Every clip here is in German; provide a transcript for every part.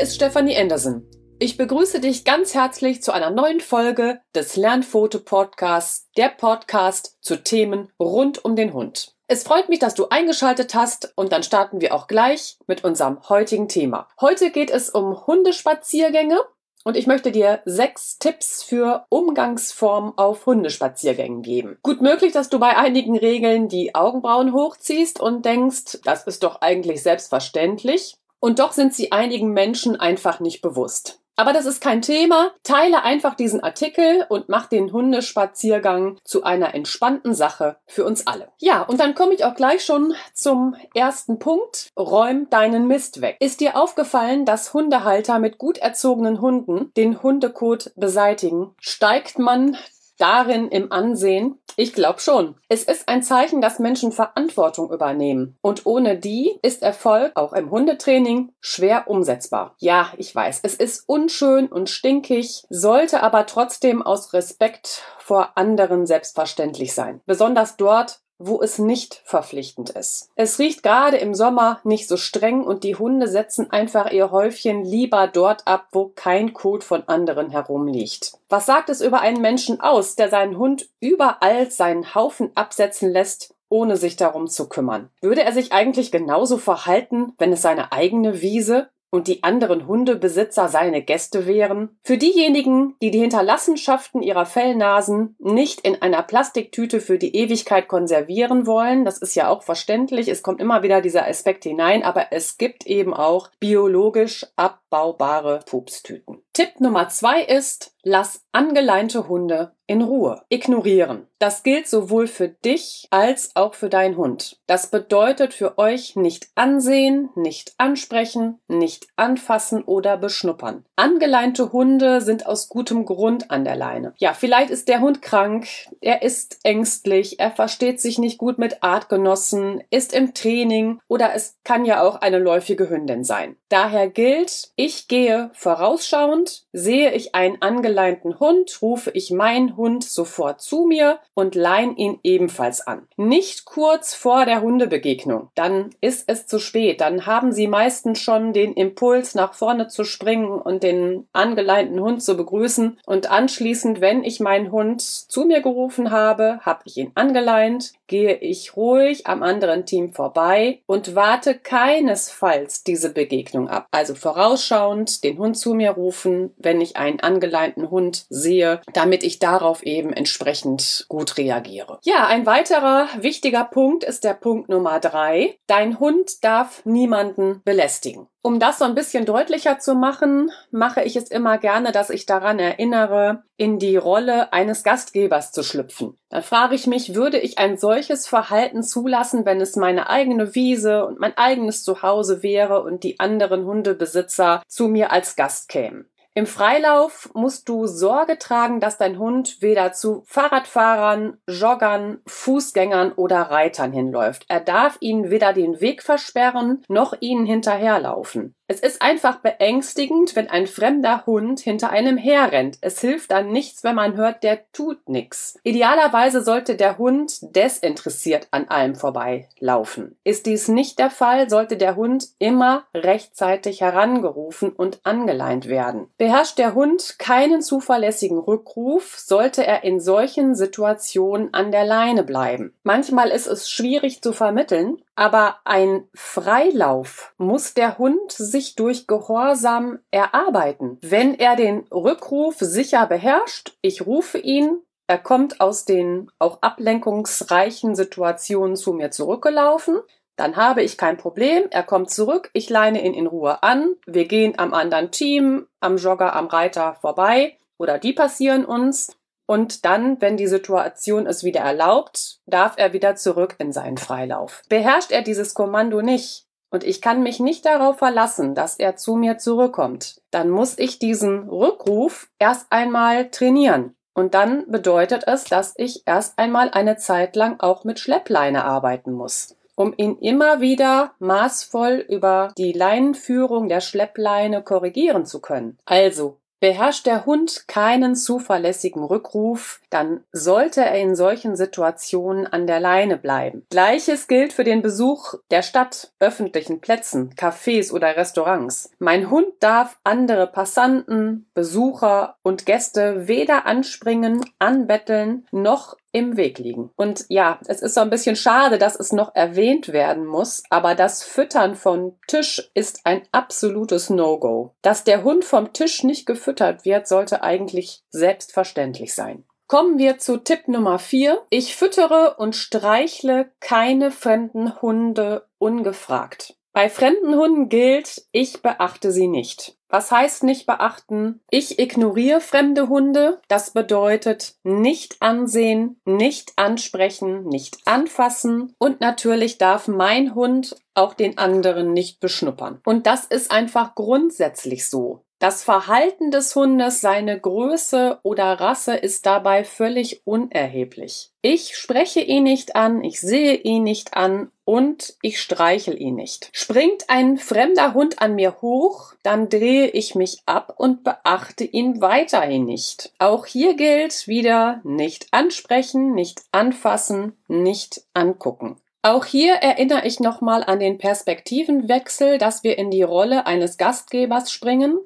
Ist Stefanie Anderson. Ich begrüße dich ganz herzlich zu einer neuen Folge des Lernfoto-Podcasts, der Podcast zu Themen rund um den Hund. Es freut mich, dass du eingeschaltet hast und dann starten wir auch gleich mit unserem heutigen Thema. Heute geht es um Hundespaziergänge und ich möchte dir sechs Tipps für Umgangsformen auf Hundespaziergängen geben. Gut möglich, dass du bei einigen Regeln die Augenbrauen hochziehst und denkst, das ist doch eigentlich selbstverständlich. Und doch sind sie einigen Menschen einfach nicht bewusst. Aber das ist kein Thema. Teile einfach diesen Artikel und mach den Hundespaziergang zu einer entspannten Sache für uns alle. Ja, und dann komme ich auch gleich schon zum ersten Punkt. Räum deinen Mist weg. Ist dir aufgefallen, dass Hundehalter mit gut erzogenen Hunden den Hundekot beseitigen? Steigt man darin im Ansehen? Ich glaube schon. Es ist ein Zeichen, dass Menschen Verantwortung übernehmen. Und ohne die ist Erfolg auch im Hundetraining schwer umsetzbar. Ja, ich weiß, es ist unschön und stinkig, sollte aber trotzdem aus Respekt vor anderen selbstverständlich sein. Besonders dort, wo es nicht verpflichtend ist. Es riecht gerade im Sommer nicht so streng und die Hunde setzen einfach ihr Häufchen lieber dort ab, wo kein Kot von anderen herumliegt. Was sagt es über einen Menschen aus, der seinen Hund überall seinen Haufen absetzen lässt, ohne sich darum zu kümmern? Würde er sich eigentlich genauso verhalten, wenn es seine eigene Wiese und die anderen Hundebesitzer seine Gäste wären? Für diejenigen, die die Hinterlassenschaften ihrer Fellnasen nicht in einer Plastiktüte für die Ewigkeit konservieren wollen, das ist ja auch verständlich, es kommt immer wieder dieser Aspekt hinein, aber es gibt eben auch biologisch abbaubare Pupstüten. Tipp Nummer zwei ist, lass angeleinte Hunde in Ruhe. Ignorieren. Das gilt sowohl für dich als auch für deinen Hund. Das bedeutet für euch nicht ansehen, nicht ansprechen, nicht anfassen oder beschnuppern. Angeleinte Hunde sind aus gutem Grund an der Leine. Ja, vielleicht ist der Hund krank, er ist ängstlich, er versteht sich nicht gut mit Artgenossen, ist im Training oder es kann ja auch eine läufige Hündin sein. Daher gilt, ich gehe vorausschauend, sehe ich einen angeleinten Hund, rufe ich meinen Hund sofort zu mir und leine ihn ebenfalls an. Nicht kurz vor der Hundebegegnung, dann ist es zu spät, dann haben sie meistens schon den Impuls nach vorne zu springen und den angeleinten Hund zu begrüßen. Und anschließend, wenn ich meinen Hund zu mir gerufen habe, habe ich ihn angeleint, gehe ich ruhig am anderen Team vorbei und warte keinesfalls diese Begegnung ab. Also vorausschauend den Hund zu mir rufen, wenn ich einen angeleinten Hund sehe, damit ich darauf eben entsprechend gut reagiere. Ja, ein weiterer wichtiger Punkt ist der Punkt Nummer drei. Dein Hund darf niemanden belästigen. Um das so ein bisschen deutlicher zu machen, mache ich es immer gerne, dass ich daran erinnere, in die Rolle eines Gastgebers zu schlüpfen. Dann frage ich mich, würde ich ein solches Verhalten zulassen, wenn es meine eigene Wiese und mein eigenes Zuhause wäre und die anderen Hundebesitzer zu mir als Gast kämen? Im Freilauf musst du Sorge tragen, dass dein Hund weder zu Fahrradfahrern, Joggern, Fußgängern oder Reitern hinläuft. Er darf ihnen weder den Weg versperren noch ihnen hinterherlaufen. Es ist einfach beängstigend, wenn ein fremder Hund hinter einem herrennt. Es hilft dann nichts, wenn man hört, der tut nichts. Idealerweise sollte der Hund desinteressiert an allem vorbeilaufen. Ist dies nicht der Fall, sollte der Hund immer rechtzeitig herangerufen und angeleint werden. Beherrscht der Hund keinen zuverlässigen Rückruf, sollte er in solchen Situationen an der Leine bleiben. Manchmal ist es schwierig zu vermitteln, aber ein Freilauf muss der Hund sich durch Gehorsam erarbeiten. Wenn er den Rückruf sicher beherrscht, ich rufe ihn, er kommt aus den auch ablenkungsreichen Situationen zu mir zurückgelaufen, dann habe ich kein Problem, er kommt zurück, ich leine ihn in Ruhe an, wir gehen am anderen Team, am Jogger, am Reiter vorbei oder die passieren uns und dann, wenn die Situation es wieder erlaubt, darf er wieder zurück in seinen Freilauf. Beherrscht er dieses Kommando nicht, und ich kann mich nicht darauf verlassen, dass er zu mir zurückkommt, dann muss ich diesen Rückruf erst einmal trainieren. Und dann bedeutet es, dass ich erst einmal eine Zeit lang auch mit Schleppleine arbeiten muss um ihn immer wieder maßvoll über die Leinenführung der Schleppleine korrigieren zu können. Also Beherrscht der Hund keinen zuverlässigen Rückruf, dann sollte er in solchen Situationen an der Leine bleiben. Gleiches gilt für den Besuch der Stadt, öffentlichen Plätzen, Cafés oder Restaurants. Mein Hund darf andere Passanten, Besucher und Gäste weder anspringen, anbetteln noch im Weg liegen. Und ja, es ist so ein bisschen schade, dass es noch erwähnt werden muss, aber das Füttern von Tisch ist ein absolutes No-Go. Dass der Hund vom Tisch nicht gefüttert wird, sollte eigentlich selbstverständlich sein. Kommen wir zu Tipp Nummer 4. Ich füttere und streichle keine fremden Hunde ungefragt. Bei fremden Hunden gilt, ich beachte sie nicht. Was heißt nicht beachten? Ich ignoriere fremde Hunde. Das bedeutet nicht ansehen, nicht ansprechen, nicht anfassen und natürlich darf mein Hund auch den anderen nicht beschnuppern. Und das ist einfach grundsätzlich so. Das Verhalten des Hundes, seine Größe oder Rasse ist dabei völlig unerheblich. Ich spreche ihn nicht an, ich sehe ihn nicht an und ich streichel ihn nicht. Springt ein fremder Hund an mir hoch, dann drehe ich mich ab und beachte ihn weiterhin nicht. Auch hier gilt wieder nicht ansprechen, nicht anfassen, nicht angucken. Auch hier erinnere ich nochmal an den Perspektivenwechsel, dass wir in die Rolle eines Gastgebers springen.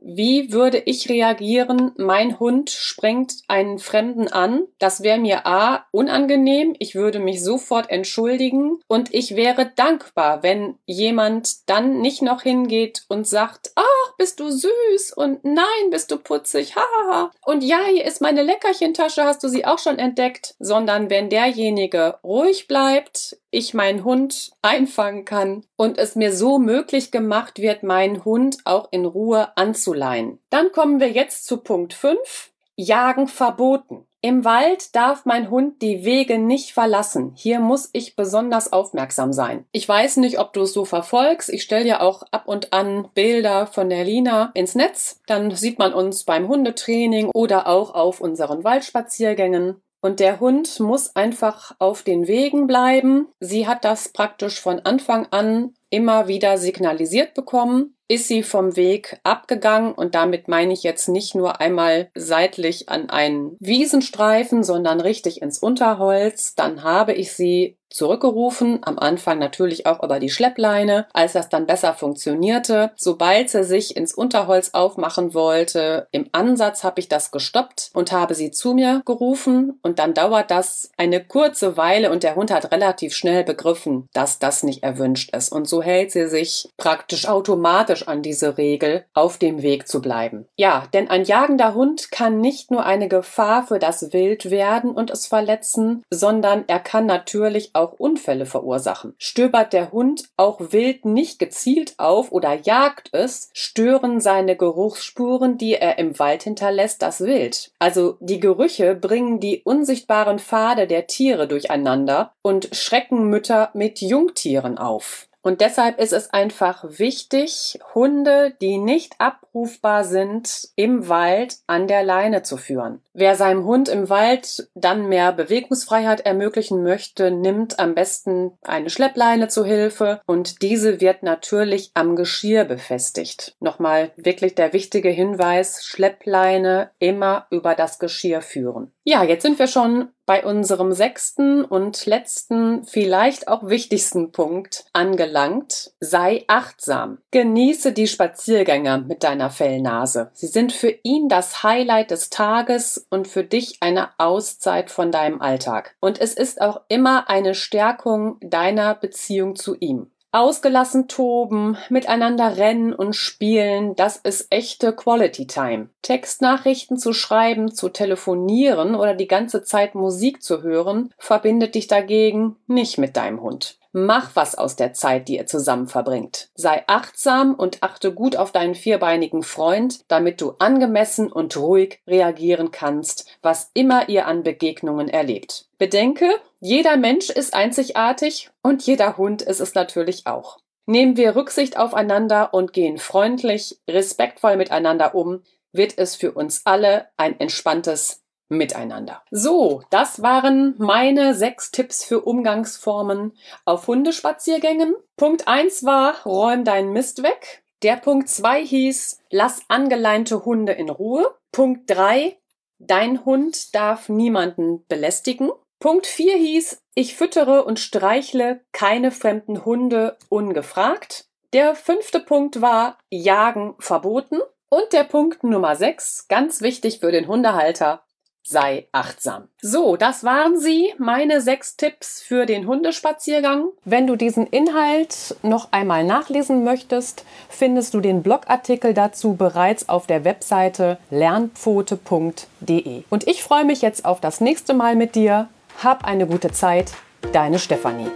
Wie würde ich reagieren? Mein Hund springt einen Fremden an. Das wäre mir A unangenehm. Ich würde mich sofort entschuldigen und ich wäre dankbar, wenn jemand dann nicht noch hingeht und sagt, ach, bist du süß und nein, bist du putzig, hahaha. Und ja, hier ist meine Leckerchentasche, hast du sie auch schon entdeckt? Sondern wenn derjenige ruhig bleibt, ich meinen Hund einfangen kann und es mir so möglich gemacht wird, meinen Hund auch in Ruhe anzuleihen. Dann kommen wir jetzt zu Punkt 5. Jagen verboten. Im Wald darf mein Hund die Wege nicht verlassen. Hier muss ich besonders aufmerksam sein. Ich weiß nicht, ob du es so verfolgst. Ich stelle ja auch ab und an Bilder von der Lina ins Netz. Dann sieht man uns beim Hundetraining oder auch auf unseren Waldspaziergängen. Und der Hund muss einfach auf den Wegen bleiben. Sie hat das praktisch von Anfang an immer wieder signalisiert bekommen ist sie vom Weg abgegangen und damit meine ich jetzt nicht nur einmal seitlich an einen Wiesenstreifen, sondern richtig ins Unterholz. Dann habe ich sie zurückgerufen, am Anfang natürlich auch über die Schleppleine, als das dann besser funktionierte. Sobald sie sich ins Unterholz aufmachen wollte, im Ansatz habe ich das gestoppt und habe sie zu mir gerufen und dann dauert das eine kurze Weile und der Hund hat relativ schnell begriffen, dass das nicht erwünscht ist und so hält sie sich praktisch automatisch an diese Regel, auf dem Weg zu bleiben. Ja, denn ein jagender Hund kann nicht nur eine Gefahr für das Wild werden und es verletzen, sondern er kann natürlich auch Unfälle verursachen. Stöbert der Hund auch wild nicht gezielt auf oder jagt es, stören seine Geruchsspuren, die er im Wald hinterlässt, das Wild. Also die Gerüche bringen die unsichtbaren Pfade der Tiere durcheinander und schrecken Mütter mit Jungtieren auf. Und deshalb ist es einfach wichtig, Hunde, die nicht abrufbar sind, im Wald an der Leine zu führen. Wer seinem Hund im Wald dann mehr Bewegungsfreiheit ermöglichen möchte, nimmt am besten eine Schleppleine zu Hilfe und diese wird natürlich am Geschirr befestigt. Nochmal wirklich der wichtige Hinweis, Schleppleine immer über das Geschirr führen. Ja, jetzt sind wir schon bei unserem sechsten und letzten, vielleicht auch wichtigsten Punkt angelangt. Sei achtsam. Genieße die Spaziergänge mit deiner Fellnase. Sie sind für ihn das Highlight des Tages und für dich eine Auszeit von deinem Alltag. Und es ist auch immer eine Stärkung deiner Beziehung zu ihm. Ausgelassen toben, miteinander rennen und spielen, das ist echte Quality Time. Textnachrichten zu schreiben, zu telefonieren oder die ganze Zeit Musik zu hören, verbindet dich dagegen nicht mit deinem Hund. Mach was aus der Zeit, die ihr zusammen verbringt. Sei achtsam und achte gut auf deinen vierbeinigen Freund, damit du angemessen und ruhig reagieren kannst, was immer ihr an Begegnungen erlebt. Bedenke, jeder Mensch ist einzigartig und jeder Hund ist es natürlich auch. Nehmen wir Rücksicht aufeinander und gehen freundlich, respektvoll miteinander um, wird es für uns alle ein entspanntes Miteinander. So, das waren meine sechs Tipps für Umgangsformen auf Hundespaziergängen. Punkt eins war, räum deinen Mist weg. Der Punkt 2 hieß, lass angeleinte Hunde in Ruhe. Punkt 3, dein Hund darf niemanden belästigen. Punkt 4 hieß, ich füttere und streichle keine fremden Hunde ungefragt. Der fünfte Punkt war, jagen verboten. Und der Punkt Nummer 6, ganz wichtig für den Hundehalter, sei achtsam. So, das waren sie, meine sechs Tipps für den Hundespaziergang. Wenn du diesen Inhalt noch einmal nachlesen möchtest, findest du den Blogartikel dazu bereits auf der Webseite lernpfote.de. Und ich freue mich jetzt auf das nächste Mal mit dir. Hab eine gute Zeit, deine Stefanie.